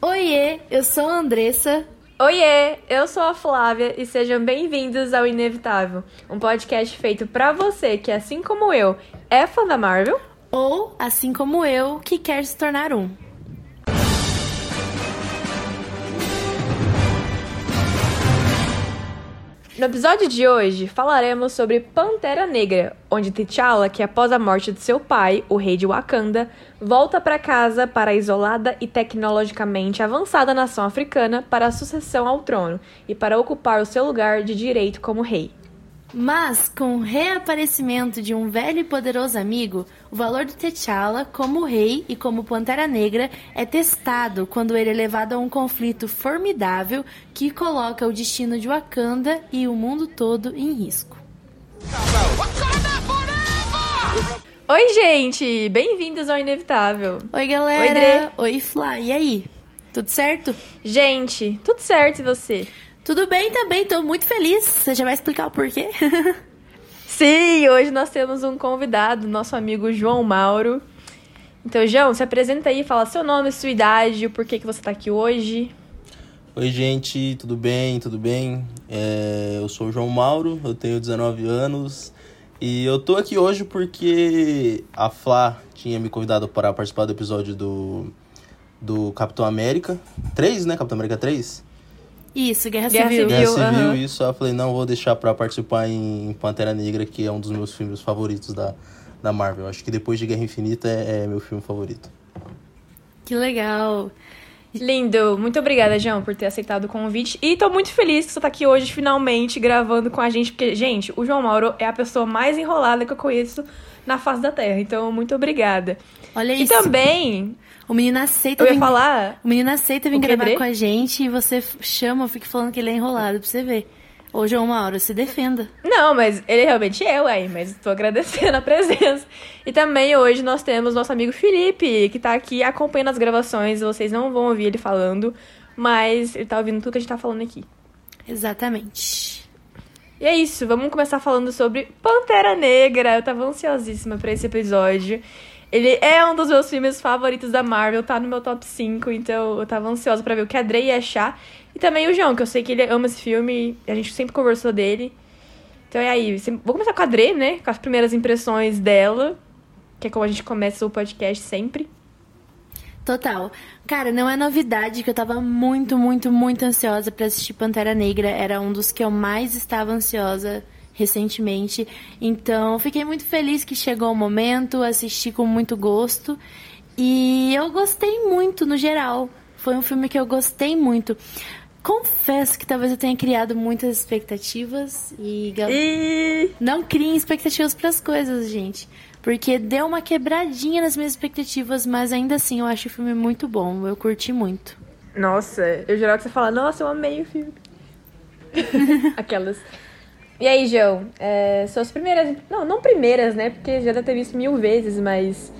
Oiê, eu sou a Andressa. Oiê, eu sou a Flávia e sejam bem-vindos ao Inevitável, um podcast feito para você que, assim como eu, é fã da Marvel ou, assim como eu, que quer se tornar um. No episódio de hoje, falaremos sobre Pantera Negra, onde T'Challa, que após a morte de seu pai, o rei de Wakanda, volta para casa para a isolada e tecnologicamente avançada nação africana para a sucessão ao trono e para ocupar o seu lugar de direito como rei. Mas, com o reaparecimento de um velho e poderoso amigo, o valor de T'Challa como rei e como Pantera Negra é testado quando ele é levado a um conflito formidável que coloca o destino de Wakanda e o mundo todo em risco. Oi, gente! Bem-vindos ao Inevitável. Oi, galera! Oi, Oi, Fly. E aí? Tudo certo? Gente, tudo certo e você? Tudo bem também, tô muito feliz. Você já vai explicar o porquê? Sim, hoje nós temos um convidado, nosso amigo João Mauro. Então, João, se apresenta aí, fala seu nome, sua idade, o porquê que você tá aqui hoje. Oi, gente, tudo bem? Tudo bem? É, eu sou o João Mauro, eu tenho 19 anos e eu tô aqui hoje porque a Flá tinha me convidado para participar do episódio do, do Capitão América 3, né? Capitão América 3. Isso, Guerra, Guerra Civil. Guerra Civil, uhum. isso. Eu falei, não, vou deixar pra participar em Pantera Negra, que é um dos meus filmes favoritos da, da Marvel. Acho que depois de Guerra Infinita é, é meu filme favorito. Que legal. Lindo. Muito obrigada, João, por ter aceitado o convite. E tô muito feliz que você tá aqui hoje, finalmente, gravando com a gente. Porque, gente, o João Mauro é a pessoa mais enrolada que eu conheço na face da Terra. Então, muito obrigada. Olha e isso. E também o menino aceita. Eu ia vir... falar. O menino aceita vir gravar com a gente e você chama, fica falando que ele é enrolado pra você ver. Ô, João Mauro, se defenda. Não, mas ele realmente é, ué, mas tô agradecendo a presença. E também hoje nós temos nosso amigo Felipe, que tá aqui acompanhando as gravações. Vocês não vão ouvir ele falando, mas ele tá ouvindo tudo que a gente tá falando aqui. Exatamente. E é isso, vamos começar falando sobre Pantera Negra. Eu tava ansiosíssima para esse episódio. Ele é um dos meus filmes favoritos da Marvel, tá no meu top 5, então eu tava ansiosa para ver o que a Dre ia achar. E também o João, que eu sei que ele ama esse filme, a gente sempre conversou dele. Então é aí, vou começar com a Dre, né? Com as primeiras impressões dela, que é como a gente começa o podcast sempre. Total. Cara, não é novidade que eu tava muito, muito, muito ansiosa para assistir Pantera Negra. Era um dos que eu mais estava ansiosa recentemente. Então, fiquei muito feliz que chegou o momento, assisti com muito gosto. E eu gostei muito no geral. Foi um filme que eu gostei muito. Confesso que talvez eu tenha criado muitas expectativas e, e... não criem expectativas para as coisas, gente. Porque deu uma quebradinha nas minhas expectativas, mas ainda assim eu acho o filme muito bom. Eu curti muito. Nossa, eu jurava que você fala, nossa, eu amei o filme. Aquelas. E aí, João, é, suas primeiras. Não, não primeiras, né? Porque já deve ter visto mil vezes, mas.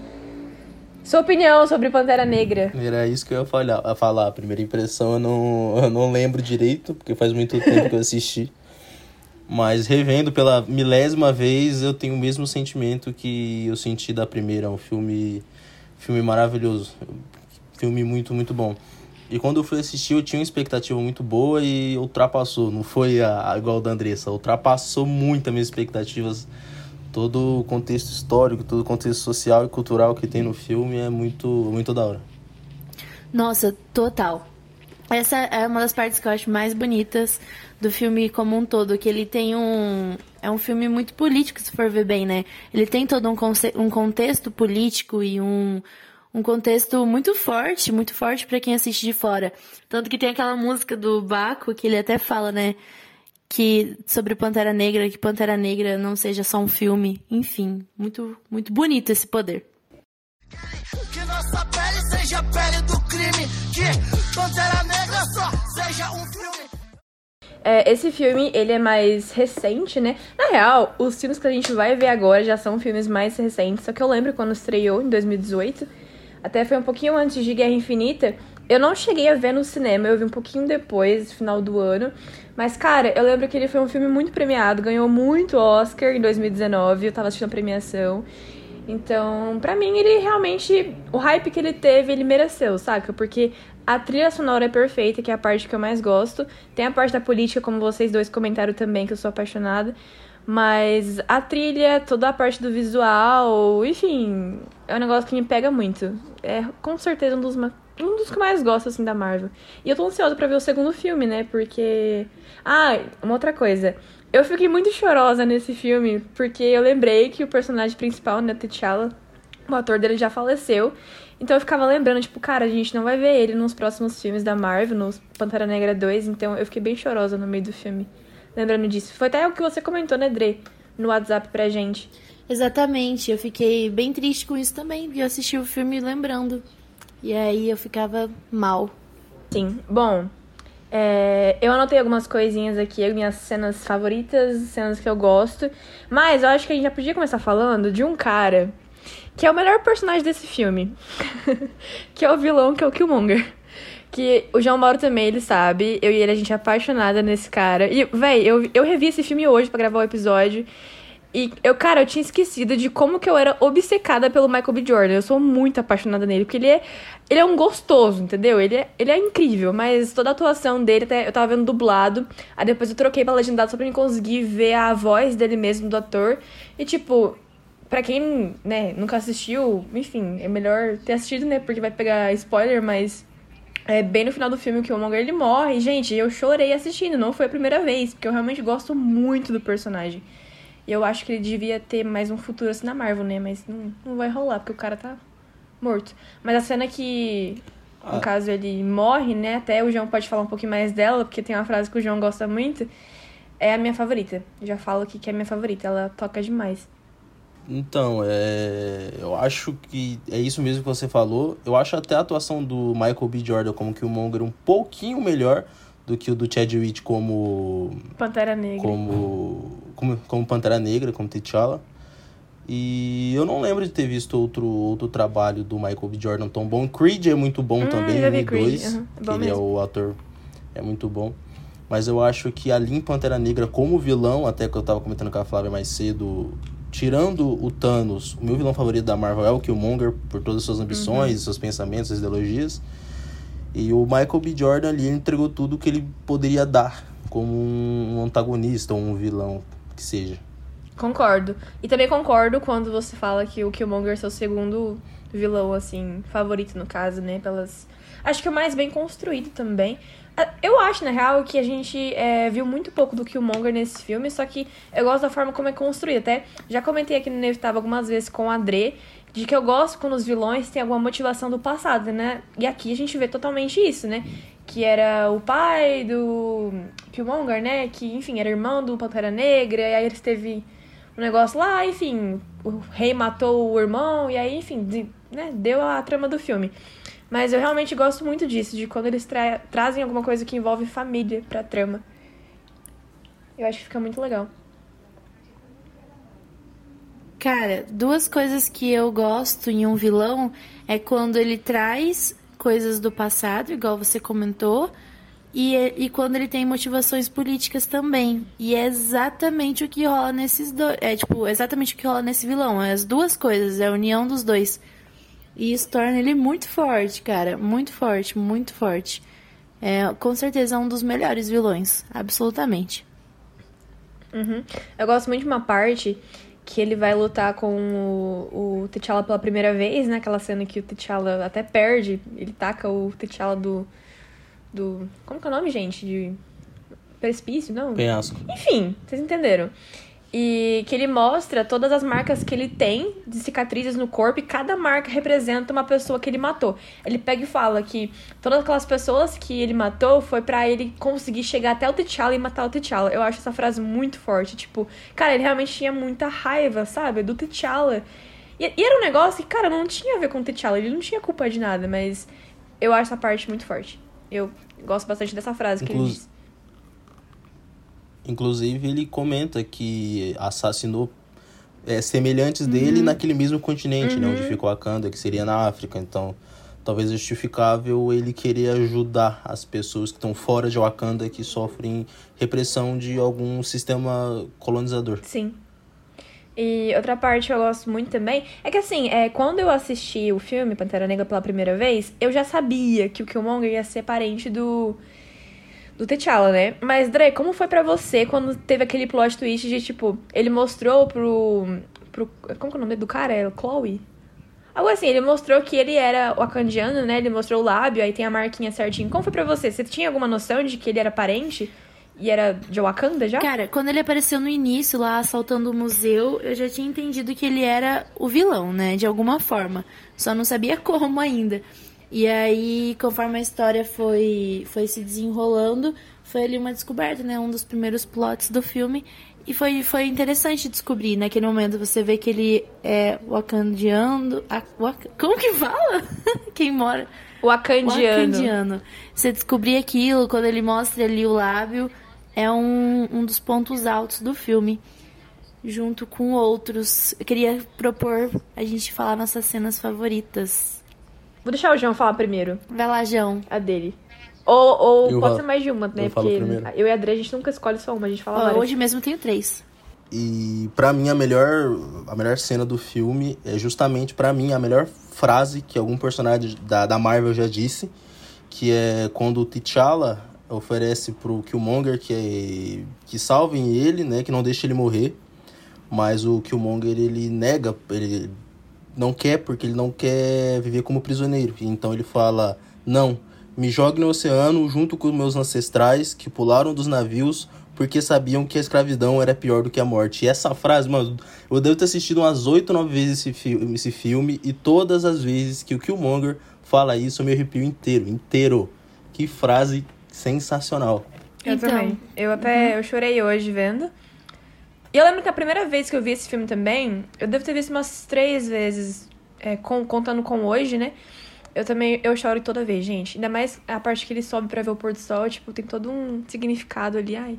Sua opinião sobre Pantera Negra? Era isso que eu ia falar. A falar. Primeira impressão eu não, eu não lembro direito, porque faz muito tempo que eu assisti. Mas revendo pela milésima vez, eu tenho o mesmo sentimento que eu senti da primeira. É um filme, filme maravilhoso. Filme muito, muito bom. E quando eu fui assistir, eu tinha uma expectativa muito boa e ultrapassou. Não foi a, a igual da Andressa, ultrapassou muito as minhas expectativas. Todo o contexto histórico, todo o contexto social e cultural que tem no filme é muito, muito da hora. Nossa, total. Essa é uma das partes que eu acho mais bonitas do filme como um todo, que ele tem um é um filme muito político, se for ver bem, né? Ele tem todo um, um contexto político e um um contexto muito forte, muito forte para quem assiste de fora. Tanto que tem aquela música do Baco que ele até fala, né? Que sobre Pantera Negra, que Pantera Negra não seja só um filme. Enfim, muito, muito bonito esse poder. Que nossa pele seja a pele do crime, que Pantera Negra só seja um filme. É, esse filme, ele é mais recente, né? Na real, os filmes que a gente vai ver agora já são filmes mais recentes, só que eu lembro quando estreou, em 2018, até foi um pouquinho antes de Guerra Infinita. Eu não cheguei a ver no cinema, eu vi um pouquinho depois, final do ano. Mas, cara, eu lembro que ele foi um filme muito premiado, ganhou muito Oscar em 2019, eu tava assistindo a premiação. Então, pra mim, ele realmente. O hype que ele teve, ele mereceu, saca? Porque a trilha sonora é perfeita, que é a parte que eu mais gosto. Tem a parte da política, como vocês dois comentaram também, que eu sou apaixonada. Mas a trilha, toda a parte do visual, enfim, é um negócio que me pega muito. É com certeza um dos, um dos que mais gosto, assim, da Marvel. E eu tô ansiosa pra ver o segundo filme, né? Porque. Ah, uma outra coisa. Eu fiquei muito chorosa nesse filme, porque eu lembrei que o personagem principal, né, T'Challa, o ator dele já faleceu. Então eu ficava lembrando, tipo, cara, a gente não vai ver ele nos próximos filmes da Marvel, no Pantera Negra 2, então eu fiquei bem chorosa no meio do filme, lembrando disso. Foi até o que você comentou, né, Dre, no WhatsApp pra gente. Exatamente, eu fiquei bem triste com isso também, porque eu assisti o filme lembrando. E aí eu ficava mal. Sim, bom, é, eu anotei algumas coisinhas aqui, minhas cenas favoritas, cenas que eu gosto. Mas eu acho que a gente já podia começar falando de um cara que é o melhor personagem desse filme. que é o vilão, que é o Killmonger. Que o João Mauro também, ele sabe. Eu e ele, a gente é apaixonada nesse cara. E, véi, eu, eu revi esse filme hoje para gravar o episódio. E eu, cara, eu tinha esquecido de como que eu era obcecada pelo Michael B. Jordan. Eu sou muito apaixonada nele, porque ele é, ele é um gostoso, entendeu? Ele é, ele é incrível, mas toda a atuação dele, até eu tava vendo dublado. Aí depois eu troquei pra legendado só pra mim conseguir ver a voz dele mesmo, do ator. E tipo, pra quem, né, nunca assistiu, enfim, é melhor ter assistido, né? Porque vai pegar spoiler, mas é bem no final do filme que o Monger ele morre. Gente, eu chorei assistindo, não foi a primeira vez, porque eu realmente gosto muito do personagem. E eu acho que ele devia ter mais um futuro assim na Marvel, né? Mas não, não vai rolar, porque o cara tá morto. Mas a cena que, no ah. caso, ele morre, né? Até o João pode falar um pouquinho mais dela, porque tem uma frase que o João gosta muito. É a minha favorita. já falo aqui que é a minha favorita. Ela toca demais. Então, é... eu acho que é isso mesmo que você falou. Eu acho até a atuação do Michael B. Jordan como que o Monger um pouquinho melhor do que o do Chadwick como Pantera Negra. Como como, como Pantera Negra, como T'Challa. E eu não lembro de ter visto outro, outro trabalho do Michael B. Jordan tão bom. Creed é muito bom hum, também, o 2, uhum. é ele é o ator, é muito bom. Mas eu acho que ali em Pantera Negra, como vilão, até que eu tava comentando com a Flávia mais cedo, tirando o Thanos, o meu vilão favorito da Marvel é o Killmonger, por todas as suas ambições, uhum. seus pensamentos, suas ideologias. E o Michael B. Jordan ali entregou tudo que ele poderia dar como um antagonista ou um vilão que seja. Concordo. E também concordo quando você fala que o Killmonger é seu segundo vilão, assim, favorito no caso, né? Pelas. Acho que o mais bem construído também. Ah, eu acho, na real, que a gente é, viu muito pouco do Killmonger nesse filme, só que eu gosto da forma como é construído. Até já comentei aqui no Inevitável algumas vezes com o André, de que eu gosto quando os vilões têm alguma motivação do passado, né? E aqui a gente vê totalmente isso, né? Que era o pai do Killmonger, né? Que, enfim, era irmão do Pantera Negra, e aí eles teve um negócio lá, enfim, o rei matou o irmão, e aí, enfim, de, né, deu a trama do filme. Mas eu realmente gosto muito disso, de quando eles tra trazem alguma coisa que envolve família pra trama. Eu acho que fica muito legal. Cara, duas coisas que eu gosto em um vilão é quando ele traz coisas do passado, igual você comentou, e, e quando ele tem motivações políticas também. E é exatamente o que rola nesses dois. É tipo, exatamente o que rola nesse vilão. É as duas coisas, é a união dos dois. E isso torna ele muito forte, cara. Muito forte, muito forte. É, com certeza é um dos melhores vilões. Absolutamente. Uhum. Eu gosto muito de uma parte que ele vai lutar com o, o T'Challa pela primeira vez, né? Aquela cena que o T'Challa até perde, ele taca o T'Challa do, do... Como que é o nome, gente? De precipício, não? Penhasco. Enfim, vocês entenderam. E que ele mostra todas as marcas que ele tem de cicatrizes no corpo e cada marca representa uma pessoa que ele matou. Ele pega e fala que todas aquelas pessoas que ele matou foi para ele conseguir chegar até o T'Challa e matar o T'Challa. Eu acho essa frase muito forte. Tipo, cara, ele realmente tinha muita raiva, sabe? Do T'Challa. E, e era um negócio que, cara, não tinha a ver com o T'Challa. Ele não tinha culpa de nada, mas eu acho essa parte muito forte. Eu gosto bastante dessa frase Inclu que ele diz. Inclusive, ele comenta que assassinou é, semelhantes uhum. dele naquele mesmo continente, uhum. né? Onde uhum. ficou Wakanda, que seria na África. Então, talvez justificável ele querer ajudar as pessoas que estão fora de Wakanda, que sofrem repressão de algum sistema colonizador. Sim. E outra parte que eu gosto muito também é que, assim, é, quando eu assisti o filme Pantera Negra pela primeira vez, eu já sabia que o Killmonger ia ser parente do. Do T'Challa, né? Mas, Dre, como foi para você quando teve aquele plot twist de, tipo, ele mostrou pro. pro como que é o nome do cara? É Chloe? Algo assim, ele mostrou que ele era wakandiano, né? Ele mostrou o lábio, aí tem a marquinha certinho. Como foi pra você? Você tinha alguma noção de que ele era parente? E era de Wakanda já? Cara, quando ele apareceu no início lá assaltando o museu, eu já tinha entendido que ele era o vilão, né? De alguma forma. Só não sabia como ainda. E aí, conforme a história foi, foi se desenrolando, foi ali uma descoberta, né? Um dos primeiros plots do filme. E foi, foi interessante descobrir. Naquele momento você vê que ele é wakandiano. A, wak, como que fala? Quem mora? Wakandiano. Wakandiano. Você descobrir aquilo quando ele mostra ali o lábio é um, um dos pontos altos do filme. Junto com outros. Eu queria propor a gente falar nossas cenas favoritas. Vou deixar o João falar primeiro. Vai lá, João. A dele. Ou, ou Eu pode ser mais de uma, né? eu Porque eu e a Adri, a gente nunca escolhe só uma, a gente fala várias. hoje mesmo eu tenho três. E pra mim a melhor a melhor cena do filme é justamente pra mim a melhor frase que algum personagem da, da Marvel já disse, que é quando o T'Challa oferece pro Killmonger que é, que salvem ele, né, que não deixe ele morrer, mas o Killmonger ele nega, ele não quer porque ele não quer viver como prisioneiro. Então ele fala: "Não, me jogue no oceano junto com meus ancestrais que pularam dos navios porque sabiam que a escravidão era pior do que a morte. E essa frase, mano, eu devo ter assistido umas 8 ou 9 vezes esse filme, esse filme e todas as vezes que o Killmonger fala isso, eu me arrepio inteiro, inteiro. Que frase sensacional. Eu Então. também. Eu até eu chorei hoje vendo. E eu lembro que a primeira vez que eu vi esse filme também, eu devo ter visto umas três vezes, é, com- contando com hoje, né? Eu também, eu choro toda vez, gente. Ainda mais a parte que ele sobe pra ver o pôr do sol, tipo, tem todo um significado ali, ai.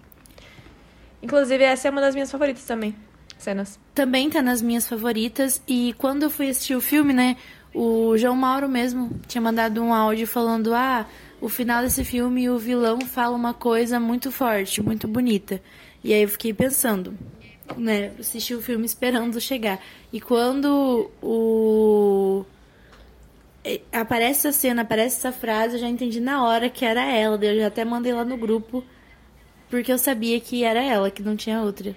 Inclusive, essa é uma das minhas favoritas também, cenas. Também tá nas minhas favoritas. E quando eu fui assistir o filme, né? O João Mauro mesmo tinha mandado um áudio falando: Ah, o final desse filme o vilão fala uma coisa muito forte, muito bonita. E aí eu fiquei pensando, né? Assisti o filme esperando chegar. E quando o. Aparece essa cena, aparece essa frase, eu já entendi na hora que era ela. Eu já até mandei lá no grupo, porque eu sabia que era ela, que não tinha outra.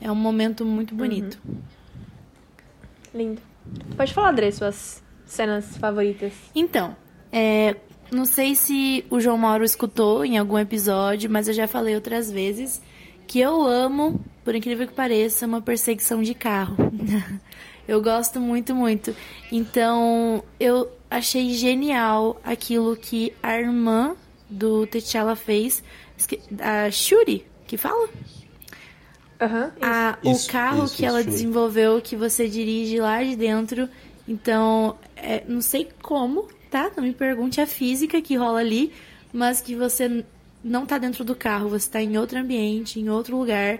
É um momento muito bonito. Lindo. Pode falar, André, suas cenas favoritas. Então, é, não sei se o João Mauro escutou em algum episódio, mas eu já falei outras vezes que eu amo, por incrível que pareça, uma perseguição de carro. eu gosto muito, muito. Então, eu achei genial aquilo que a irmã do T'Challa fez, a Shuri, que fala? Aham. a- Isso, o carro isso, que ela isso. desenvolveu que você dirige lá de dentro. Então, é, não sei como, tá? Não me pergunte a física que rola ali, mas que você não tá dentro do carro, você tá em outro ambiente, em outro lugar.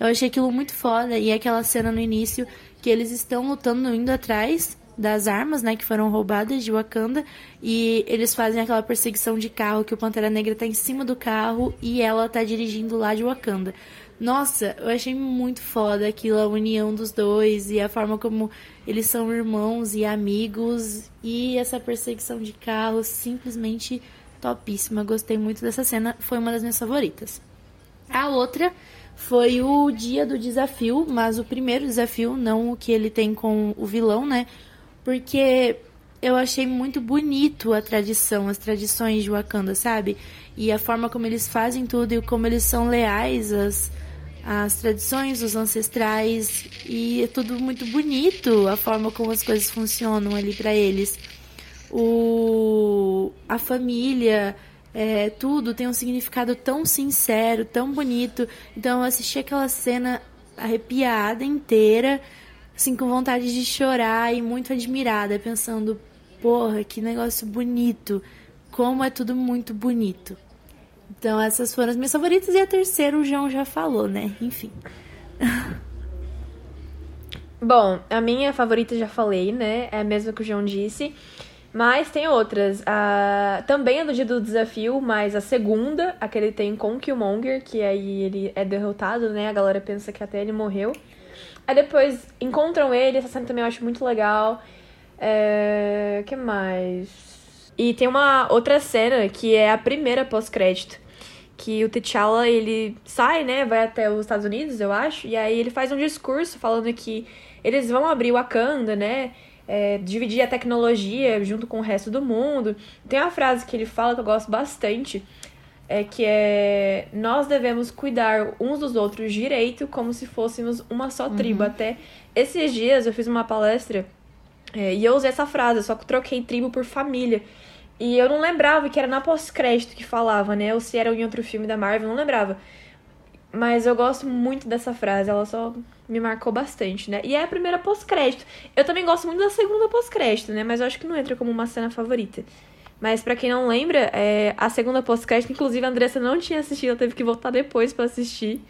Eu achei aquilo muito foda. E aquela cena no início que eles estão lutando, indo atrás das armas, né, que foram roubadas de Wakanda, e eles fazem aquela perseguição de carro que o Pantera Negra tá em cima do carro e ela tá dirigindo lá de Wakanda. Nossa, eu achei muito foda aquilo, a união dos dois e a forma como eles são irmãos e amigos e essa perseguição de carro simplesmente topíssima. Gostei muito dessa cena, foi uma das minhas favoritas. A outra foi o dia do desafio, mas o primeiro desafio, não o que ele tem com o vilão, né? Porque eu achei muito bonito a tradição, as tradições de Wakanda, sabe? E a forma como eles fazem tudo e como eles são leais às, às tradições, os ancestrais. E é tudo muito bonito, a forma como as coisas funcionam ali pra eles. O, a família, é, tudo tem um significado tão sincero, tão bonito. Então eu assisti aquela cena arrepiada inteira, assim, com vontade de chorar e muito admirada, pensando, porra, que negócio bonito. Como é tudo muito bonito. Então essas foram as minhas favoritas e a terceira o João já falou, né? Enfim. Bom, a minha favorita já falei, né? É a mesma que o João disse. Mas tem outras. A... Também é do dia do desafio, mas a segunda, a que ele tem com o Killmonger, que aí ele é derrotado, né? A galera pensa que até ele morreu. Aí depois encontram ele, essa cena também eu acho muito legal. É... que mais? E tem uma outra cena que é a primeira pós-crédito. Que o T'Challa, ele sai, né? Vai até os Estados Unidos, eu acho. E aí ele faz um discurso falando que eles vão abrir Wakanda, né? É, dividir a tecnologia junto com o resto do mundo. Tem uma frase que ele fala que eu gosto bastante, é que é nós devemos cuidar uns dos outros direito como se fôssemos uma só tribo. Uhum. Até esses dias eu fiz uma palestra é, e eu usei essa frase, só que troquei tribo por família. E eu não lembrava que era na pós-crédito que falava, né? Ou se era em outro filme da Marvel, não lembrava. Mas eu gosto muito dessa frase, ela só me marcou bastante, né? E é a primeira pós-crédito. Eu também gosto muito da segunda pós-crédito, né? Mas eu acho que não entra como uma cena favorita. Mas para quem não lembra, é, a segunda podcast, inclusive a Andressa não tinha assistido, ela teve que voltar depois para assistir.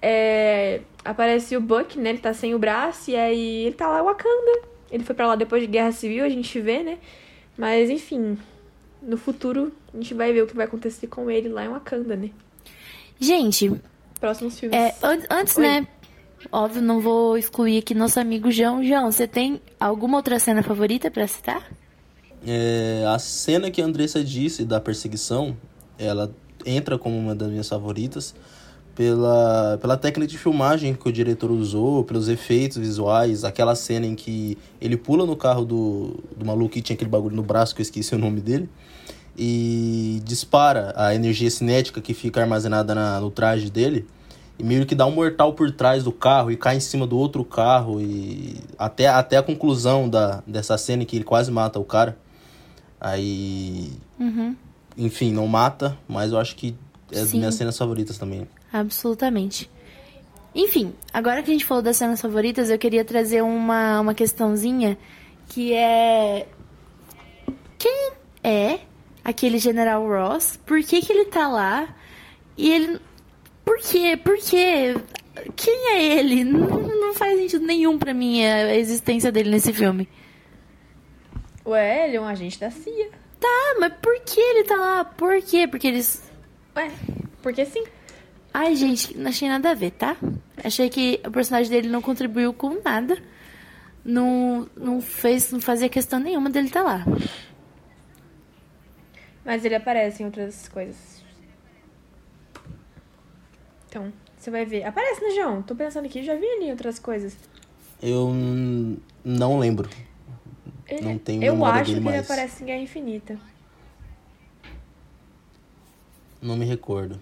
É, aparece o Buck, né? Ele tá sem o braço e aí ele tá lá Wakanda. Ele foi para lá depois de Guerra Civil, a gente vê, né? Mas enfim, no futuro a gente vai ver o que vai acontecer com ele lá em Wakanda, né? Gente, próximos filmes. É, antes, Oi. né? Óbvio, não vou excluir aqui nosso amigo João. João, você tem alguma outra cena favorita para citar? É, a cena que a Andressa disse da perseguição, ela entra como uma das minhas favoritas pela, pela técnica de filmagem que o diretor usou, pelos efeitos visuais, aquela cena em que ele pula no carro do, do maluco que tinha aquele bagulho no braço, que eu esqueci o nome dele, e dispara a energia cinética que fica armazenada na, no traje dele, e meio que dá um mortal por trás do carro e cai em cima do outro carro, e até, até a conclusão da, dessa cena que ele quase mata o cara. Aí. Uhum. Enfim, não mata, mas eu acho que é das minhas cenas favoritas também. Absolutamente. Enfim, agora que a gente falou das cenas favoritas, eu queria trazer uma, uma questãozinha que é. Quem é aquele General Ross? Por que, que ele tá lá? E ele. Por quê? Por quê? Quem é ele? Não, não faz sentido nenhum para mim a existência dele nesse filme. Ué, ele é um agente da CIA. Tá, mas por que ele tá lá? Por quê? Porque eles. Ué, porque sim. Ai, gente, não achei nada a ver, tá? Achei que o personagem dele não contribuiu com nada. Não, não fez, não fazia questão nenhuma dele estar tá lá. Mas ele aparece em outras coisas. Então, você vai ver. Aparece, né, João? Tô pensando aqui, já vi ali outras coisas. Eu não lembro. Ele, não tenho Eu acho que mais. ele aparece em Guerra Infinita. Não me recordo.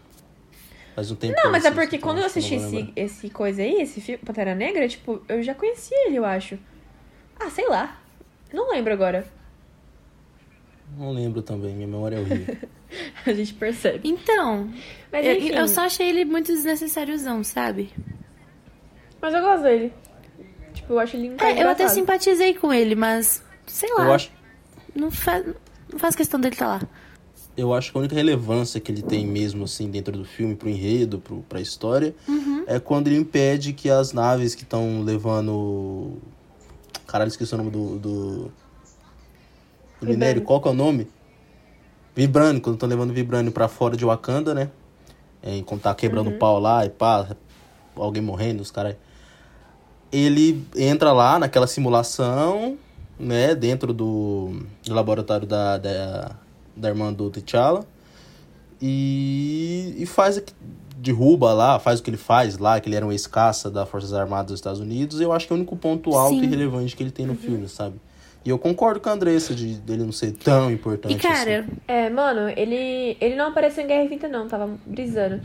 Faz um tempo Não, mas é porque quando eu assisti esse, esse coisa aí, esse filme, Pantera Negra, tipo, eu já conhecia ele, eu acho. Ah, sei lá. Não lembro agora. Não lembro também, minha memória é horrível. a gente percebe. Então, mas, eu, eu só achei ele muito desnecessáriozão, sabe? Mas eu gosto dele. Tipo, eu acho ele um é, Eu até simpatizei com ele, mas sei lá. Eu acho... Não faz, não faz questão dele estar tá lá. Eu acho que a única relevância que ele tem mesmo, assim, dentro do filme, pro enredo, pro, pra história, uhum. é quando ele impede que as naves que estão levando. Caralho, esqueci o nome do. do, minério, qual que é o nome? Vibrânio, quando estão levando Vibrânio pra fora de Wakanda, né? É, quando tá quebrando uhum. pau lá e pá, alguém morrendo, os caras. Ele entra lá naquela simulação né, dentro do, do laboratório da, da, da irmã do T'Challa e, e faz derruba lá, faz o que ele faz lá, que ele era um ex-caça das Forças Armadas dos Estados Unidos, eu acho que é o único ponto alto Sim. e relevante que ele tem no uhum. filme, sabe? E eu concordo com a Andressa de dele não ser tão importante. E cara, assim. é, mano, ele, ele não apareceu em Guerra Infinita, não, tava brisando.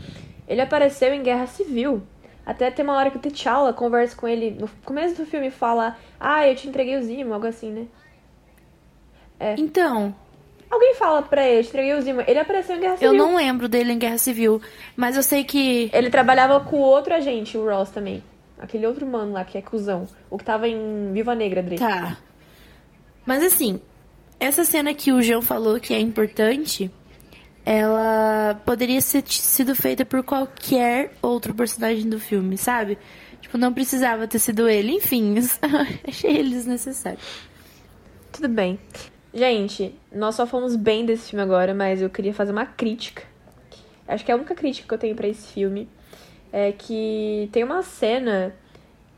Ele apareceu em Guerra Civil. Até tem uma hora que o T'Challa conversa com ele no começo do filme e fala: Ah, eu te entreguei o Zimo, algo assim, né? É. Então. Alguém fala pra ele, eu te entreguei o Zimo. Ele apareceu em Guerra Civil. Eu não lembro dele em Guerra Civil, mas eu sei que. Ele trabalhava com outro agente, o Ross também. Aquele outro mano lá que é cuzão. O que tava em Viva Negra, Dre. Tá. Mas assim, essa cena que o João falou que é importante ela poderia ter sido feita por qualquer outro personagem do filme, sabe? Tipo, não precisava ter sido ele. Enfim, achei ele desnecessário. Tudo bem. Gente, nós só fomos bem desse filme agora, mas eu queria fazer uma crítica. Acho que é a única crítica que eu tenho para esse filme é que tem uma cena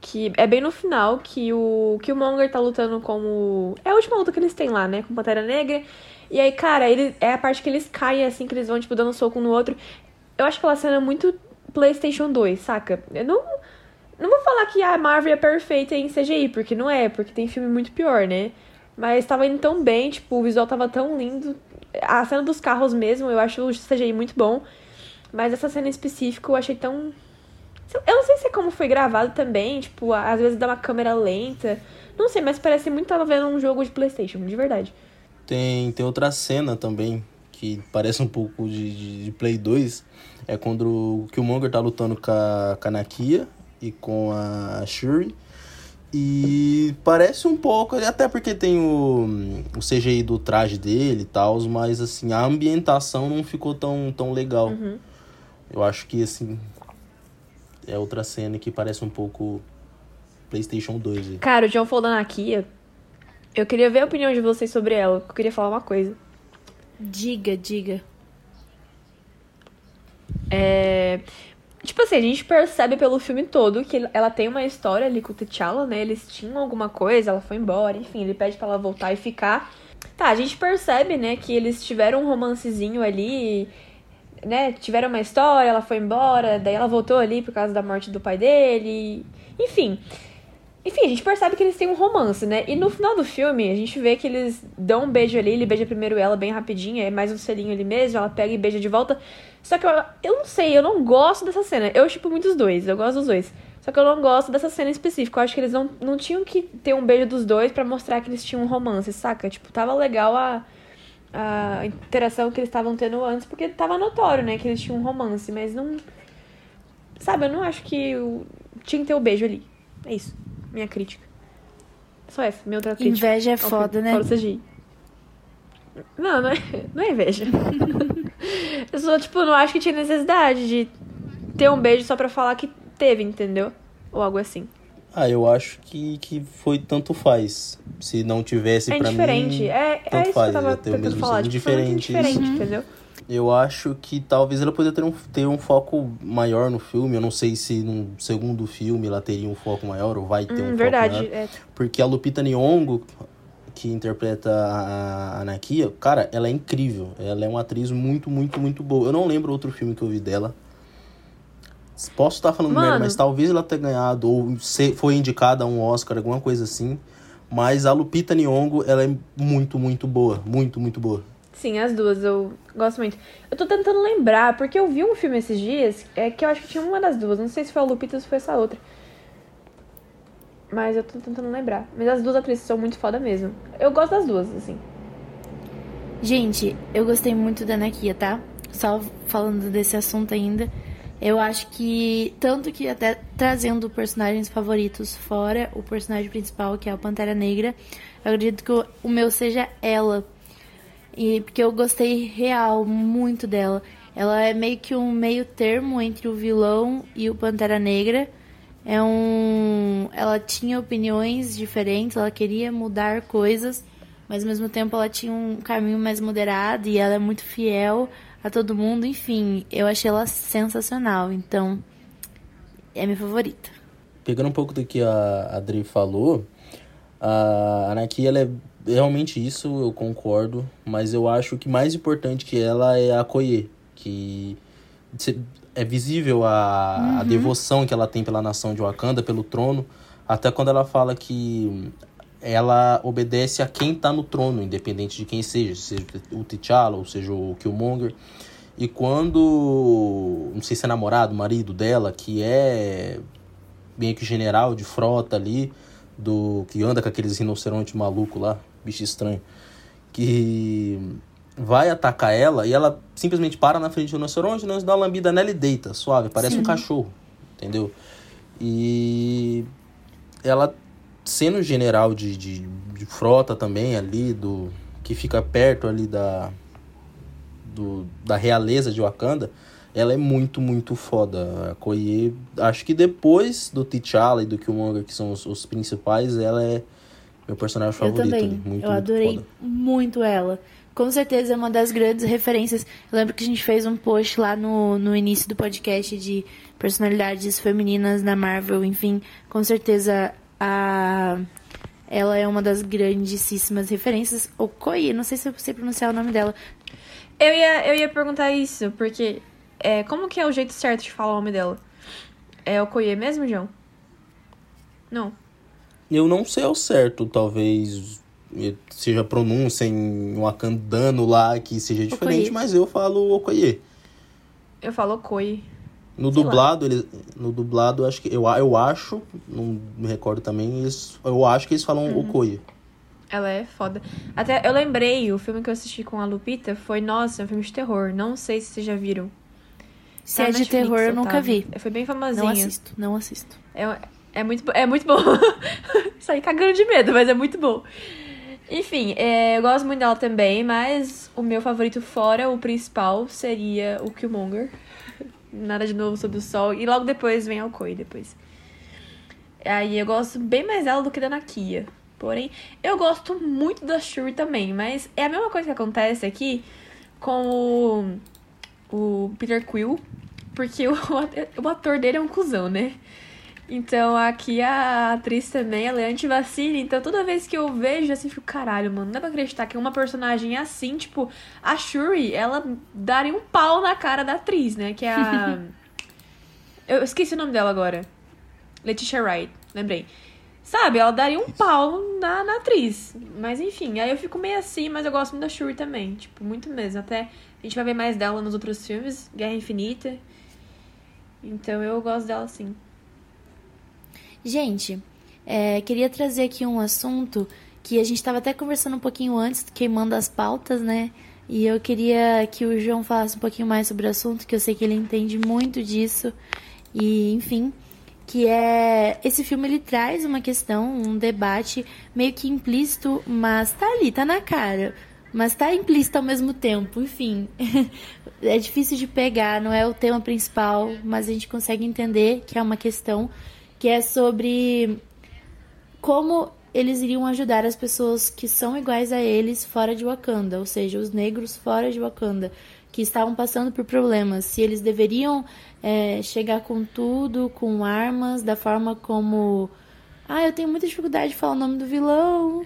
Que é bem no final que o Killmonger tá lutando como. É a última luta que eles têm lá, né? Com Pantera Negra. E aí, cara, ele, é a parte que eles caem, assim, que eles vão, tipo, dando soco um no outro. Eu acho aquela cena muito PlayStation 2, saca? Eu não. Não vou falar que a Marvel é perfeita em CGI, porque não é, porque tem filme muito pior, né? Mas tava indo tão bem, tipo, o visual tava tão lindo. A cena dos carros mesmo, eu acho o CGI muito bom. Mas essa cena em específico eu achei tão. Eu não sei se é como foi gravado também, tipo, às vezes dá uma câmera lenta. Não sei, mas parece muito tava vendo um jogo de Playstation, de verdade. Tem, tem outra cena também, que parece um pouco de, de, de Play 2. É quando o Killmonger tá lutando com a, com a Nakia e com a Shuri. E parece um pouco, até porque tem o, o CGI do traje dele e tal, mas assim, a ambientação não ficou tão, tão legal. Uhum. Eu acho que assim. É outra cena que parece um pouco PlayStation 2. Aí. Cara, o John falou da Nakia. Eu queria ver a opinião de vocês sobre ela. Eu queria falar uma coisa. Diga, diga. É. Tipo assim, a gente percebe pelo filme todo que ela tem uma história ali com o T'Challa, né? Eles tinham alguma coisa, ela foi embora, enfim, ele pede para ela voltar e ficar. Tá, a gente percebe, né, que eles tiveram um romancezinho ali, né? Tiveram uma história, ela foi embora, daí ela voltou ali por causa da morte do pai dele. Enfim. Enfim, a gente percebe que eles têm um romance, né? E no final do filme, a gente vê que eles dão um beijo ali, ele beija primeiro ela bem rapidinho, é mais um selinho ali mesmo, ela pega e beija de volta. Só que eu, eu não sei, eu não gosto dessa cena. Eu tipo muito os dois, eu gosto dos dois. Só que eu não gosto dessa cena específica. Eu acho que eles não, não tinham que ter um beijo dos dois para mostrar que eles tinham um romance, saca? Tipo, tava legal a, a interação que eles estavam tendo antes, porque tava notório, né, que eles tinham um romance, mas não. Sabe, eu não acho que tinha que ter o um beijo ali. É isso minha crítica. Só essa, outra crítica. Inveja é foda, né? Fora o CGI. Não, não é, não é inveja. eu só, tipo, não acho que tinha necessidade de ter um beijo só pra falar que teve, entendeu? Ou algo assim. Ah, eu acho que, que foi tanto faz. Se não tivesse é pra mim. É, tanto é isso faz, que eu tava tentando falar. Tipo, indiferente, uhum. entendeu? Eu acho que talvez ela poderia ter um, ter um foco maior no filme. Eu não sei se no segundo filme ela teria um foco maior ou vai ter hum, um verdade, foco maior. É. Porque a Lupita Nyong'o, que interpreta a Anakia, cara, ela é incrível. Ela é uma atriz muito, muito, muito boa. Eu não lembro outro filme que eu vi dela. Posso estar falando Mano. merda, mas talvez ela tenha ganhado ou se, foi indicada a um Oscar, alguma coisa assim. Mas a Lupita Nyong'o, ela é muito, muito boa. Muito, muito boa. Sim, as duas, eu gosto muito. Eu tô tentando lembrar, porque eu vi um filme esses dias, é que eu acho que tinha uma das duas, não sei se foi a Lupita ou se foi essa outra. Mas eu tô tentando lembrar. Mas as duas atrizes são muito foda mesmo. Eu gosto das duas, assim. Gente, eu gostei muito da Nakia, tá? Só falando desse assunto ainda. Eu acho que, tanto que até trazendo personagens favoritos fora o personagem principal, que é a Pantera Negra, eu acredito que o meu seja ela. E porque eu gostei real muito dela. Ela é meio que um meio termo entre o vilão e o Pantera Negra. É um, ela tinha opiniões diferentes, ela queria mudar coisas, mas ao mesmo tempo ela tinha um caminho mais moderado e ela é muito fiel a todo mundo. Enfim, eu achei ela sensacional. Então, é minha favorita. Pegando um pouco do que a Adri falou, a Anaki ela é realmente isso, eu concordo, mas eu acho que mais importante que ela é a Koye, que é visível a, uhum. a devoção que ela tem pela nação de Wakanda, pelo trono, até quando ela fala que ela obedece a quem está no trono, independente de quem seja, seja o T'Challa ou seja o Killmonger. E quando, não sei se é namorado, marido dela, que é meio que general de frota ali, do que anda com aqueles rinocerontes maluco lá, bicho estranho, que vai atacar ela e ela simplesmente para na frente do rinoceronte, não dá uma lambida nela e deita, suave, parece Sim. um cachorro, entendeu? E ela sendo general de, de, de, frota também ali, do que fica perto ali da, do, da realeza de Wakanda, ela é muito, muito foda. A Koye, acho que depois do T'Challa e do Killmonger, que são os, os principais, ela é meu personagem favorito. Eu também. Muito, eu adorei muito, muito ela. com certeza é uma das grandes referências. Eu lembro que a gente fez um post lá no, no início do podcast de personalidades femininas na Marvel, enfim, com certeza a ela é uma das grandíssimas referências. Okoye, não sei se eu sei pronunciar o nome dela. Eu ia, eu ia perguntar isso, porque é, como que é o jeito certo de falar o nome dela? É Okoye mesmo, João? Não. Eu não sei ao certo, talvez seja pronúncia em wakandano lá que seja diferente, Okoye. mas eu falo Okoye. Eu falo Okoye. No Sei dublado, ele, no dublado, acho que eu, eu acho, não me recordo também, eles, eu acho que eles falam uhum. Okoye. Ela é foda. Até eu lembrei, o filme que eu assisti com a Lupita foi, nossa, é um filme de terror. Não sei se vocês já viram. Se tá é de Netflix, terror, eu nunca vi. Foi bem famosinho. Não assisto, não assisto. É, é muito, é muito bom. Saí cagando de medo, mas é muito bom. Enfim, é, eu gosto muito dela também, mas o meu favorito fora o principal seria o Killmonger. Nada de novo sob o sol. E logo depois vem Alcoi depois. Aí eu gosto bem mais dela do que da Nakia. Porém, eu gosto muito da Shuri também, mas é a mesma coisa que acontece aqui com o, o Peter Quill, porque o, o ator dele é um cuzão, né? Então aqui a atriz também, ela é anti-vacina, então toda vez que eu vejo assim, fico, caralho, mano, não dá pra acreditar que uma personagem assim, tipo, a Shuri, ela daria um pau na cara da atriz, né? Que é a. eu esqueci o nome dela agora. Letitia Wright, lembrei. Sabe, ela daria um pau na, na atriz. Mas enfim, aí eu fico meio assim, mas eu gosto muito da Shuri também. Tipo, muito mesmo. Até a gente vai ver mais dela nos outros filmes, Guerra Infinita. Então eu gosto dela sim. Gente, é, queria trazer aqui um assunto que a gente estava até conversando um pouquinho antes, queimando as pautas, né? E eu queria que o João falasse um pouquinho mais sobre o assunto, que eu sei que ele entende muito disso. E, enfim, que é esse filme ele traz uma questão, um debate meio que implícito, mas tá ali, tá na cara, mas tá implícito ao mesmo tempo. Enfim, é difícil de pegar, não é o tema principal, mas a gente consegue entender que é uma questão que é sobre como eles iriam ajudar as pessoas que são iguais a eles fora de Wakanda, ou seja, os negros fora de Wakanda, que estavam passando por problemas. Se eles deveriam é, chegar com tudo, com armas, da forma como. Ah, eu tenho muita dificuldade de falar o nome do vilão.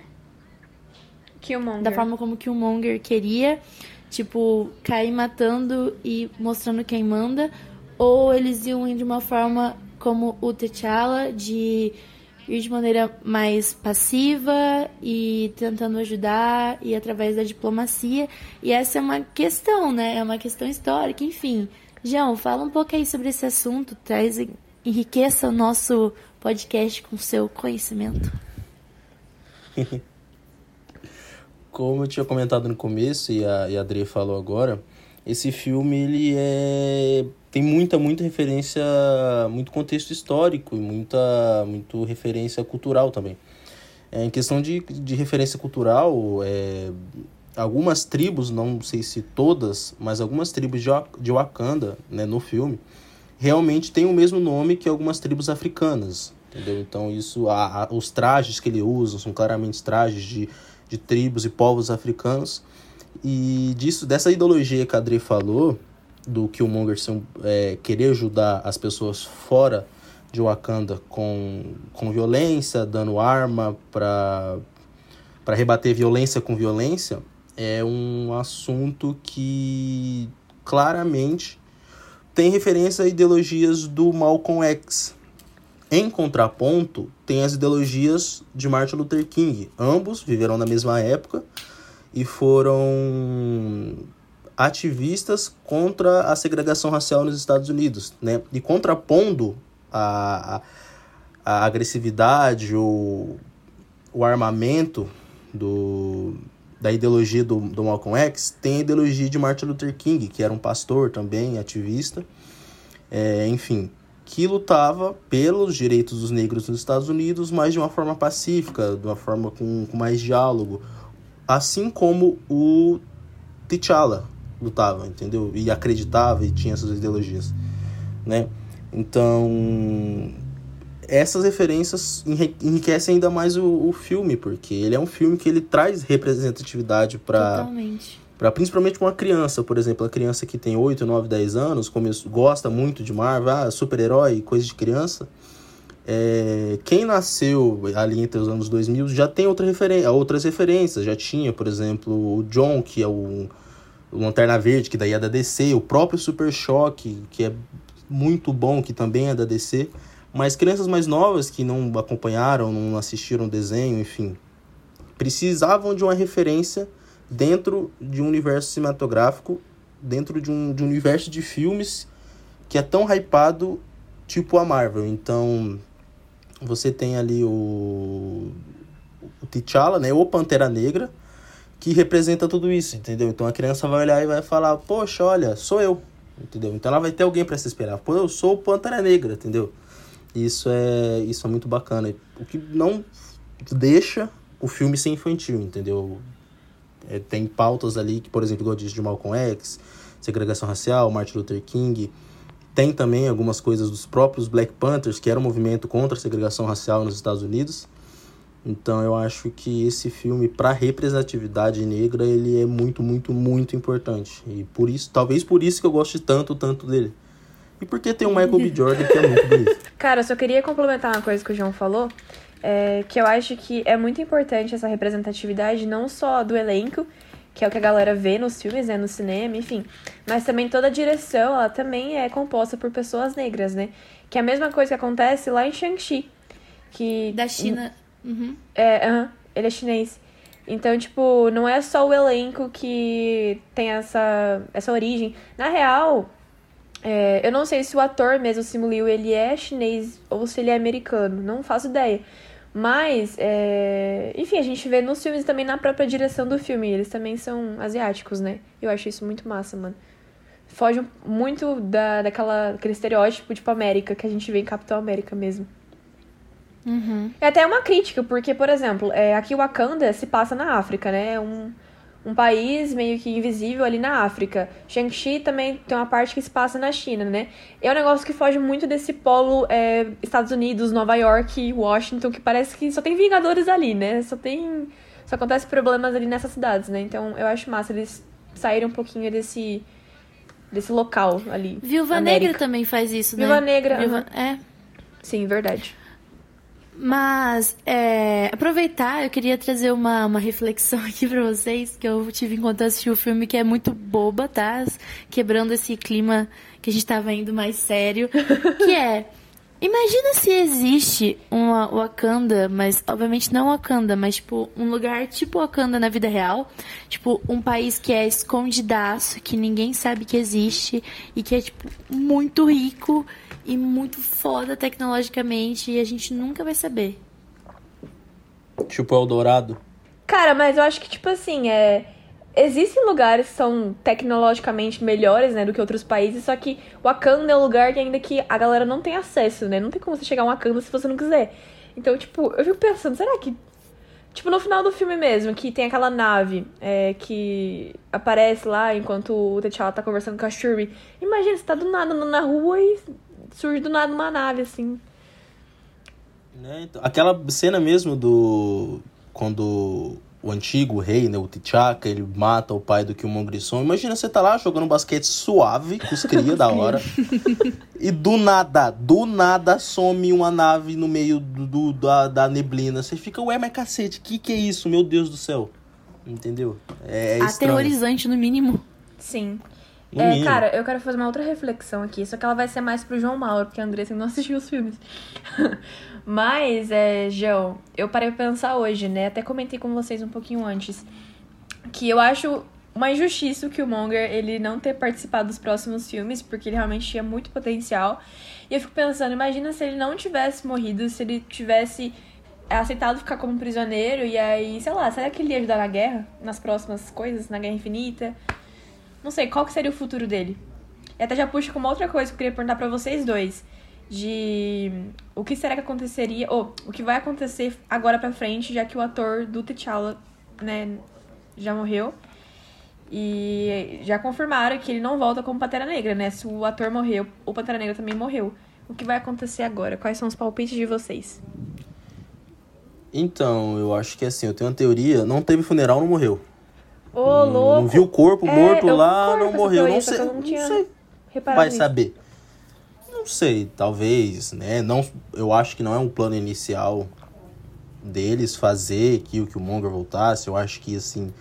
Killmonger. Da forma como Killmonger queria. Tipo, cair matando e mostrando quem manda. Ou eles iam ir de uma forma como o T'Challa de ir de maneira mais passiva e tentando ajudar e através da diplomacia. E essa é uma questão, né? É uma questão histórica, enfim. João, fala um pouco aí sobre esse assunto, traz enriqueça o nosso podcast com seu conhecimento. Como eu tinha comentado no começo e a, e a Adri falou agora, esse filme ele é tem muita muita referência muito contexto histórico e muita muito referência cultural também. É, em questão de, de referência cultural é, algumas tribos não sei se todas mas algumas tribos de, de Wakanda né, no filme realmente tem o mesmo nome que algumas tribos africanas entendeu? Então isso a, a, os trajes que ele usa são claramente trajes de, de tribos e povos africanos e disso, dessa ideologia que a Adri falou, do Killmonger ser, é, querer ajudar as pessoas fora de Wakanda com, com violência, dando arma para rebater violência com violência, é um assunto que claramente tem referência a ideologias do Malcolm X. Em contraponto, tem as ideologias de Martin Luther King. Ambos viveram na mesma época, e foram ativistas contra a segregação racial nos Estados Unidos, né? E contrapondo a, a, a agressividade ou o armamento do, da ideologia do, do Malcolm X, tem a ideologia de Martin Luther King, que era um pastor também, ativista, é, enfim, que lutava pelos direitos dos negros nos Estados Unidos, mas de uma forma pacífica, de uma forma com, com mais diálogo, assim como o T'Challa lutava, entendeu? E acreditava e tinha essas ideologias, né? Então, essas referências enriquecem ainda mais o, o, filme, porque ele é um filme que ele traz representatividade para para principalmente uma criança, por exemplo, a criança que tem 8, 9, 10 anos, gosta muito de Marvel, ah, super-herói, coisa de criança. É, quem nasceu ali entre os anos 2000 já tem outra referen outras referências, já tinha, por exemplo, o John, que é o, o Lanterna Verde, que daí é da DC, o próprio Super Choque, que é muito bom, que também é da DC. Mas crianças mais novas que não acompanharam, não assistiram o desenho, enfim, precisavam de uma referência dentro de um universo cinematográfico, dentro de um, de um universo de filmes que é tão hypado tipo a Marvel. Então, você tem ali o, o T'Challa, né, o Pantera Negra, que representa tudo isso, entendeu? Então a criança vai olhar e vai falar: "Poxa, olha, sou eu". Entendeu? Então ela vai ter alguém para se esperar. Pô, eu sou o Pantera Negra, entendeu? Isso é, isso é muito bacana. O que não deixa o filme ser infantil, entendeu? É, tem pautas ali que, por exemplo, igual eu disse de Malcolm X, segregação racial, Martin Luther King. Tem também algumas coisas dos próprios Black Panthers, que era um movimento contra a segregação racial nos Estados Unidos. Então eu acho que esse filme, para representatividade negra, ele é muito, muito, muito importante. E por isso, talvez por isso que eu goste tanto, tanto dele. E porque tem o Michael B. Jordan que é muito bonito. Cara, eu só queria complementar uma coisa que o João falou. É, que eu acho que é muito importante essa representatividade, não só do elenco, que é o que a galera vê nos filmes, né, no cinema, enfim, mas também toda a direção, ela também é composta por pessoas negras, né? Que é a mesma coisa que acontece lá em Shang-Chi. Que... Da China. Uhum. É, uhum, ele é chinês. Então, tipo, não é só o elenco que tem essa, essa origem. Na real, é, eu não sei se o ator mesmo, Simu Liu, ele é chinês ou se ele é americano. Não faço ideia. Mas, é... enfim, a gente vê nos filmes também na própria direção do filme. Eles também são asiáticos, né? Eu acho isso muito massa, mano. Foge muito da, daquela, daquele estereótipo, tipo, América, que a gente vê em Capitão América mesmo. Uhum. É até uma crítica, porque, por exemplo, é, aqui Wakanda se passa na África, né? É um um país meio que invisível ali na África. Shang-Chi também tem uma parte que se passa na China, né? É um negócio que foge muito desse polo é, Estados Unidos, Nova York, Washington, que parece que só tem Vingadores ali, né? Só tem. Só acontece problemas ali nessas cidades, né? Então eu acho massa eles saírem um pouquinho desse. desse local ali. Viúva. Negra também faz isso, né? Viúva Negra. Viúva... É. Sim, verdade. Mas, é, aproveitar, eu queria trazer uma, uma reflexão aqui pra vocês, que eu tive enquanto assisti o filme, que é muito boba, tá? Quebrando esse clima que a gente tava indo mais sério. que é, imagina se existe uma Wakanda, mas obviamente não Wakanda, mas tipo, um lugar tipo Wakanda na vida real. Tipo, um país que é escondidaço, que ninguém sabe que existe, e que é, tipo, muito rico e muito foda tecnologicamente e a gente nunca vai saber. Tipo Eldorado. Cara, mas eu acho que, tipo assim, é. Existem lugares que são tecnologicamente melhores, né, do que outros países, só que Wakanda é um lugar que ainda que a galera não tem acesso, né? Não tem como você chegar a Wakanda se você não quiser. Então, tipo, eu fico pensando, será que. Tipo, no final do filme mesmo, que tem aquela nave é, que aparece lá enquanto o T'Challa tá conversando com a Shuri. Imagina, você tá do nada na rua e surge do nada uma nave, assim. Né? Então, aquela cena mesmo do. Quando o antigo rei, né, o T'Chaka, ele mata o pai do Killmonger Song. Imagina você tá lá jogando basquete suave, com os cria da hora. e do nada, do nada some uma nave no meio do, do da, da neblina. Você fica, ué, mas cacete, que que é isso? Meu Deus do céu. Entendeu? É, é Aterrorizante, no mínimo. Sim. É, cara, eu quero fazer uma outra reflexão aqui, só que ela vai ser mais pro João Mauro, porque a Andressa não assistiu os filmes. Mas, é, João, eu parei pra pensar hoje, né? Até comentei com vocês um pouquinho antes. Que eu acho uma injustiça o Killmonger ele não ter participado dos próximos filmes, porque ele realmente tinha muito potencial. E eu fico pensando, imagina se ele não tivesse morrido, se ele tivesse aceitado ficar como prisioneiro, e aí, sei lá, será que ele ia ajudar na guerra? Nas próximas coisas, na Guerra Infinita? Não sei, qual que seria o futuro dele? E até já puxo com uma outra coisa que eu queria perguntar para vocês dois. De o que será que aconteceria, ou o que vai acontecer agora pra frente, já que o ator do T'Challa, né, já morreu. E já confirmaram que ele não volta como Pantera Negra, né? Se o ator morreu, o Pantera Negra também morreu. O que vai acontecer agora? Quais são os palpites de vocês? Então, eu acho que assim, eu tenho uma teoria, não teve funeral, não morreu. Ô, louco! Não viu o corpo É, morto lá, concordo não morreu. Não sei, não tinha sei. Reparado Vai nisso. saber. Não sei, talvez, né? Não, eu acho que não é um plano inicial deles fazer que o Killmonger voltasse. Eu acho que, assim,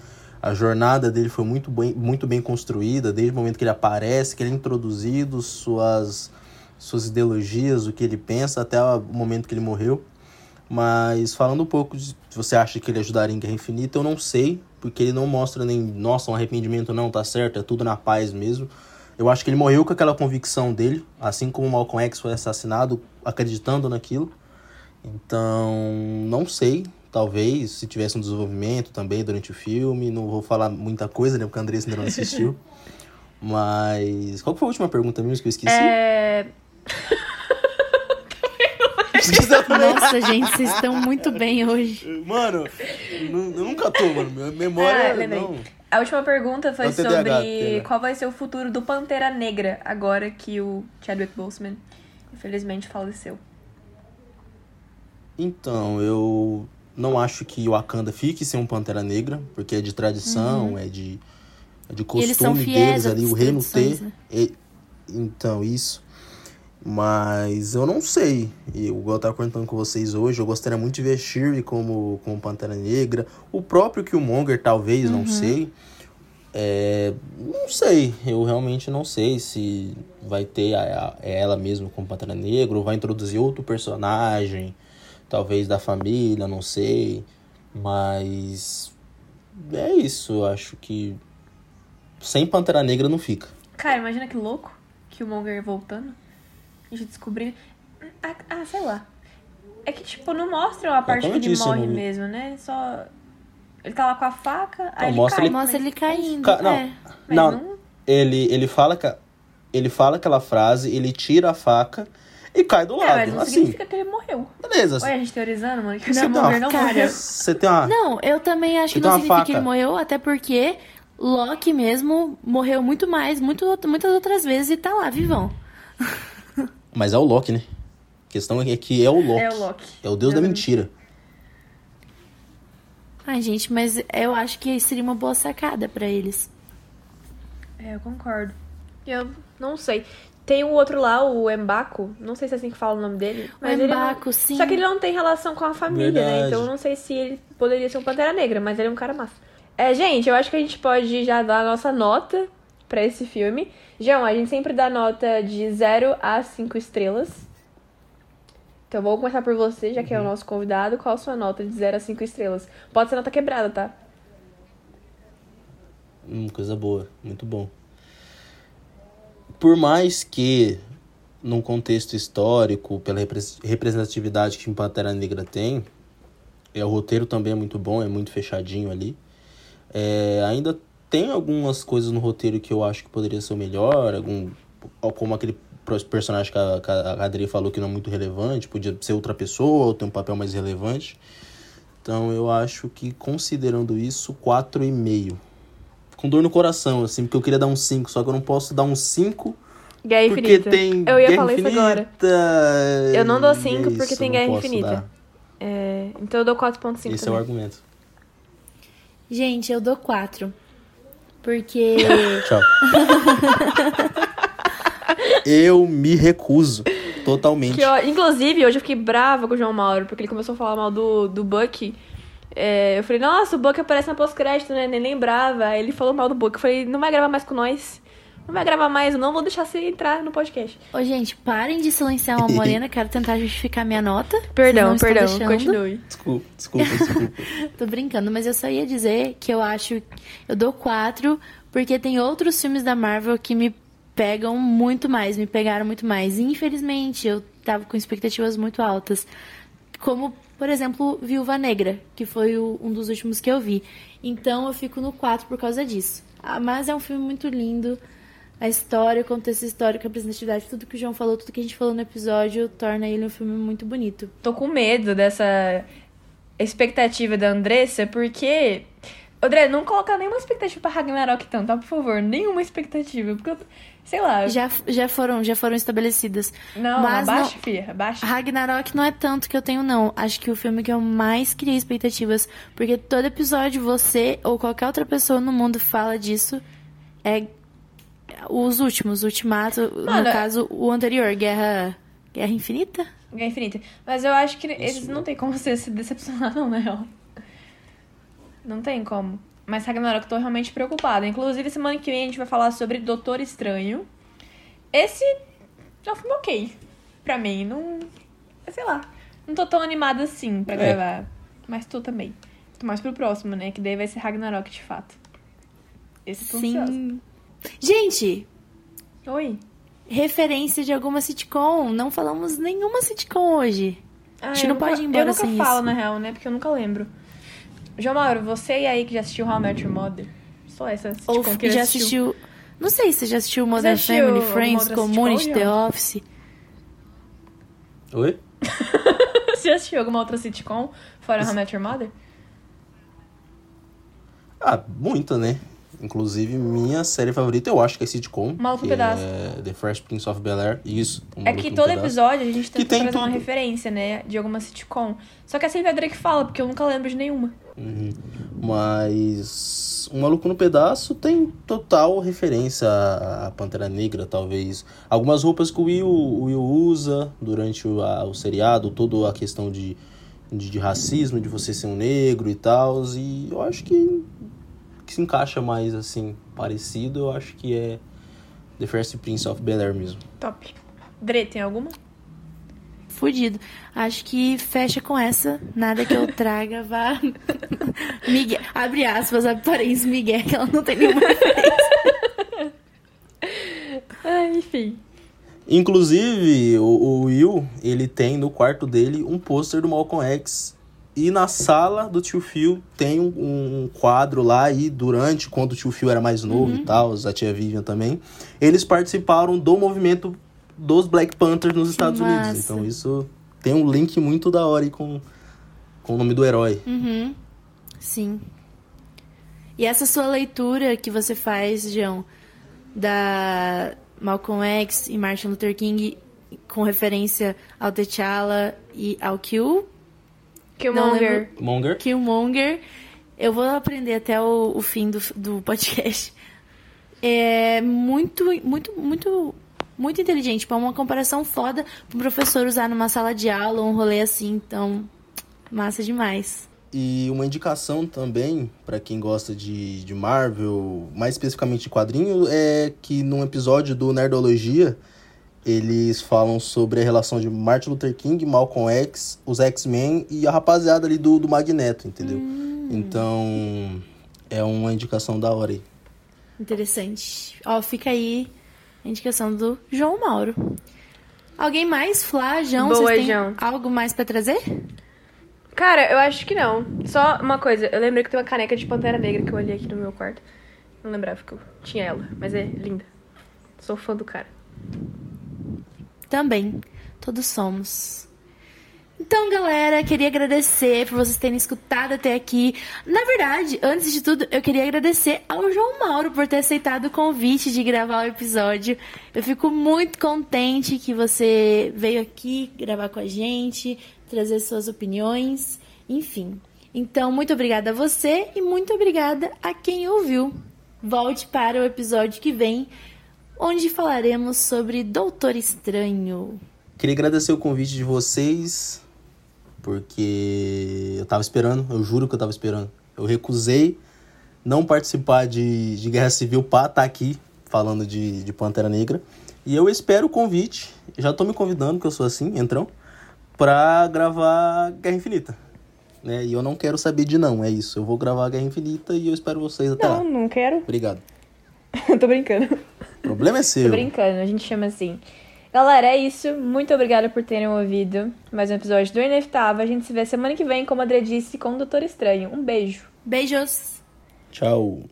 a jornada dele foi muito bem, muito bem construída, desde o momento que ele aparece, que ele é introduzido, suas, suas ideologias, o que ele pensa, até o momento que ele morreu. Mas falando um pouco de se você acha que ele ajudaria em Guerra Infinita, eu não sei, porque ele não mostra nem, nossa, um arrependimento, não, tá certo, é tudo na paz mesmo. Eu acho que ele morreu com aquela convicção dele, assim como o Malcolm X foi assassinado, acreditando naquilo. Então, não sei. Talvez, se tivesse um desenvolvimento também durante o filme. Não vou falar muita coisa, né? Porque a Andressa ainda não assistiu. Mas. Qual foi a última pergunta mesmo que eu esqueci? É... Nossa, gente, vocês estão muito bem hoje. Mano, eu nu- eu nunca tô, mano. Minha memória. Ah, lembrei. não. A última pergunta foi É TDAH, sobre TDAH. qual vai ser o futuro do Pantera Negra agora que o Chadwick Boseman infelizmente faleceu. Então, eu não acho que o Wakanda fique sem um Pantera Negra, porque é de tradição, é de, é de costume deles ali, o reino ter. né? E- então, isso. Mas eu não sei. E igual eu tava comentando com vocês hoje, eu gostaria muito de ver Shuri como, como Pantera Negra. O próprio Killmonger, talvez, Uhum. não sei. É, não sei, eu realmente não sei se vai ter a, a- ela mesmo como Pantera Negra ou vai introduzir outro personagem, talvez da família, não sei. Mas é isso, eu acho que sem Pantera Negra não fica. Cara, imagina que louco. Killmonger voltando. A gente descobrindo. Ah, ah, sei lá. É que, tipo, não mostram a parte como que eu ele disse, morre não- mesmo, né? Só. Ele tá lá com a faca, aí ele mostra cai. ele- Mostra ele caindo. Ca- não. é. Mas não, não- ele ele fala que ele fala aquela frase, ele tira a faca e cai do É, lado, mas não assim. significa que ele morreu. Beleza. Olha, a gente teorizando, mano, que Você uma Killmonger não cara. morreu. Você tem uma Não, eu também acho que Então não significa que faca- ele morreu, até porque Loki mesmo morreu muito mais, muito, muitas outras vezes e tá lá, vivão. Mas é o Loki, né? A questão é que é o Loki. É o Loki. É o deus da Deus da mentira. Ai, gente, mas eu acho que seria uma boa sacada pra eles. É, eu concordo. Eu não sei. Tem o outro lá, o Embaco. Não sei se é assim que fala o nome dele. O Mas ele não- Embaco, sim. Só que ele não tem relação com a família, né? Verdade. Então eu não sei se ele poderia ser um Pantera Negra, mas ele é um cara massa. É, gente, eu acho que a gente pode já dar a nossa nota pra esse filme. João, a gente sempre dá nota de 0 a 5 estrelas. Então vou começar por você, já que é o nosso convidado. Qual a sua nota de 0 a 5 estrelas? Pode ser nota quebrada, tá? Hum, coisa boa, muito bom. Por mais que num contexto histórico, pela repres- representatividade que Pantera Negra tem, é, o roteiro também é muito bom, é muito fechadinho ali. É, ainda tem algumas coisas no roteiro que eu acho que poderia ser o melhor, algum, como aquele personagem que a, que a Adri falou que não é muito relevante, podia ser outra pessoa, ou ter um papel mais relevante. Então eu acho que considerando isso, 4,5. Com dor no coração, assim, porque eu queria dar um 5, só que eu não posso dar um 5 Guerra porque Infinita. tem eu ia Guerra falar isso agora. Infinita. Eu não dou E 5 é porque isso, tem Guerra Infinita. É, então eu dou 4.5 Esse é o também. argumento. Gente, eu dou quatro. Porque. Tchau. eu me recuso totalmente. Que, ó, inclusive, hoje eu fiquei brava com o João Mauro, porque ele começou a falar mal do, do Bucky. É, eu falei, nossa, o Bucky aparece na pós-crédito, né? Nem lembrava. Aí ele falou mal do Bucky. Eu falei, não vai gravar mais com nós. Não vai gravar mais, eu não vou deixar você entrar no podcast. Ô, gente, parem de silenciar uma morena, quero tentar justificar minha nota. Perdão, perdão, continue. Desculpa, desculpa, desculpa. Tô brincando, mas eu só ia dizer que eu acho. Eu dou quatro, porque tem outros filmes da Marvel que me pegam muito mais, me pegaram muito mais. E, infelizmente, eu tava com expectativas muito altas. Como, por exemplo, Viúva Negra, que foi o- um dos últimos que eu vi. Então eu fico no 4 por causa disso. Ah, Mas é um filme muito lindo. A história, o contexto histórico, a representatividade, tudo que o João falou, tudo que a gente falou no episódio, torna ele um filme muito bonito. Tô com medo dessa expectativa da Andressa, porque André, não coloca nenhuma expectativa pra Ragnarok então, tá? Por favor, nenhuma expectativa. Porque eu, sei lá. Já, já, foram, já foram estabelecidas. Não, Mas abaixa, não- filha, abaixa. Ragnarok não é tanto que eu tenho, não. Acho que o filme que eu mais criei expectativas, porque todo episódio você ou qualquer outra pessoa no mundo fala disso, é os últimos, Ultimato, no Mano, é- caso, o anterior, Guerra. Guerra Infinita? Guerra Infinita. Mas eu acho que eles Isso. não tem como você se decepcionar, não, na real. Não tem como. Mas Ragnarok, eu tô realmente preocupada. Inclusive, semana que vem a gente vai falar sobre Doutor Estranho. Esse é um filme ok. Pra mim, não. Sei lá. Não tô tão animada assim pra É. gravar. Mas tô também. Tô mais pro próximo, né? Que daí vai ser Ragnarok de fato. Esse tô ansiosa. Gente, Oi. referência de alguma sitcom. Não falamos nenhuma sitcom hoje. Ah, gente eu não nunca- pode ir embora Eu nunca sem falo, isso. na real, né? Porque eu nunca lembro. João Mauro, você e aí que já assistiu How I Met Your Mother? Só essa Ou sitcom que ele já assistiu. assistiu. Não sei se você já assistiu Modern assistiu Family, Friends, Community, sitcom, The? Office. Oi? Você já assistiu alguma outra sitcom fora How I Met Your Mother? Ah, muita, né? Inclusive, minha série favorita, eu acho que é sitcom. Maluco que Pedaço. É The Fresh Prince of Bel-Air. Isso. O É que todo Pedaço. episódio a gente Que tenta trazer uma referência, né? De alguma sitcom. Só que é sempre a Drake fala, porque eu nunca lembro de nenhuma. Uhum. Mas o Maluco no Pedaço tem total referência à Pantera Negra, talvez. Algumas roupas que o Will, o Will usa durante o, a- o seriado, toda a questão de, de, de racismo, de você ser um negro e tal. E eu acho que, que se encaixa mais assim, parecido, eu acho que é The First Prince of Bel-Air mesmo. Top. Dre, tem alguma? Fudido. Acho que fecha com essa. Nada que eu traga vá. Miguel. Abre aspas, a parênteses Miguel, que ela não tem nenhuma. Ah, enfim. Inclusive, o, o Will, ele tem no quarto dele um pôster do Malcolm X. E na sala do tio Phil tem um, um quadro lá e durante, quando o tio Phil era mais novo e tal, a tia Vivian também, eles participaram do movimento dos Black Panthers nos Estados. Unidos. Então isso tem um link muito da hora aí com, com o nome do herói. Uhum. Sim. E essa sua leitura que você faz, João, da Malcolm X e Martin Luther King com referência ao T'Challa e ao Kill, Killmonger. Monger? Killmonger, eu vou aprender até o, o fim do, do podcast. É muito, muito, muito, muito inteligente. Tipo, é uma comparação foda para um professor usar numa sala de aula, um rolê assim. Então, massa demais. E uma indicação também, pra quem gosta de, de Marvel, mais especificamente de quadrinho, é que num episódio do Nerdologia, eles falam sobre a relação de Martin Luther King, Malcolm X, os X-Men e a rapaziada ali do, do Magneto, entendeu? Então, é uma indicação da hora aí. Interessante. Ó, fica aí a indicação do João Mauro. Alguém mais? Flá, João, Boa, vocês têm João. algo mais pra trazer? Cara, eu acho que não. Só uma coisa, eu lembrei que tem uma caneca de Pantera Negra que eu olhei aqui no meu quarto. Não lembrava que eu tinha ela, mas é linda. Sou fã do cara. Também. Todos somos. Então, galera, queria agradecer por vocês terem escutado até aqui. Na verdade, antes de tudo, eu queria agradecer ao João Mauro por ter aceitado o convite de gravar o episódio. Eu fico muito contente que você veio aqui gravar com a gente, trazer suas opiniões, enfim. Então, muito obrigada a você e muito obrigada a quem ouviu. Volte para o episódio que vem, onde falaremos sobre Doutor Estranho. Queria agradecer o convite de vocês, porque eu tava esperando, eu juro que eu tava esperando. Eu recusei não participar de, de Guerra Civil pra estar aqui falando de, de Pantera Negra. E eu espero o convite, já tô me convidando, que eu sou assim, entrão, pra gravar Guerra Infinita. Né? E eu não quero saber de não, é isso. Eu vou gravar Guerra Infinita e eu espero vocês até lá. Não, não quero. Obrigado. Tô brincando. O problema é Tô seu. brincando, a gente chama assim. Galera, é isso. Muito obrigada por terem ouvido mais um episódio do Inevitável. A gente se vê semana que vem, como a Adri disse, com o Doutor Estranho. Um beijo. Beijos! Tchau.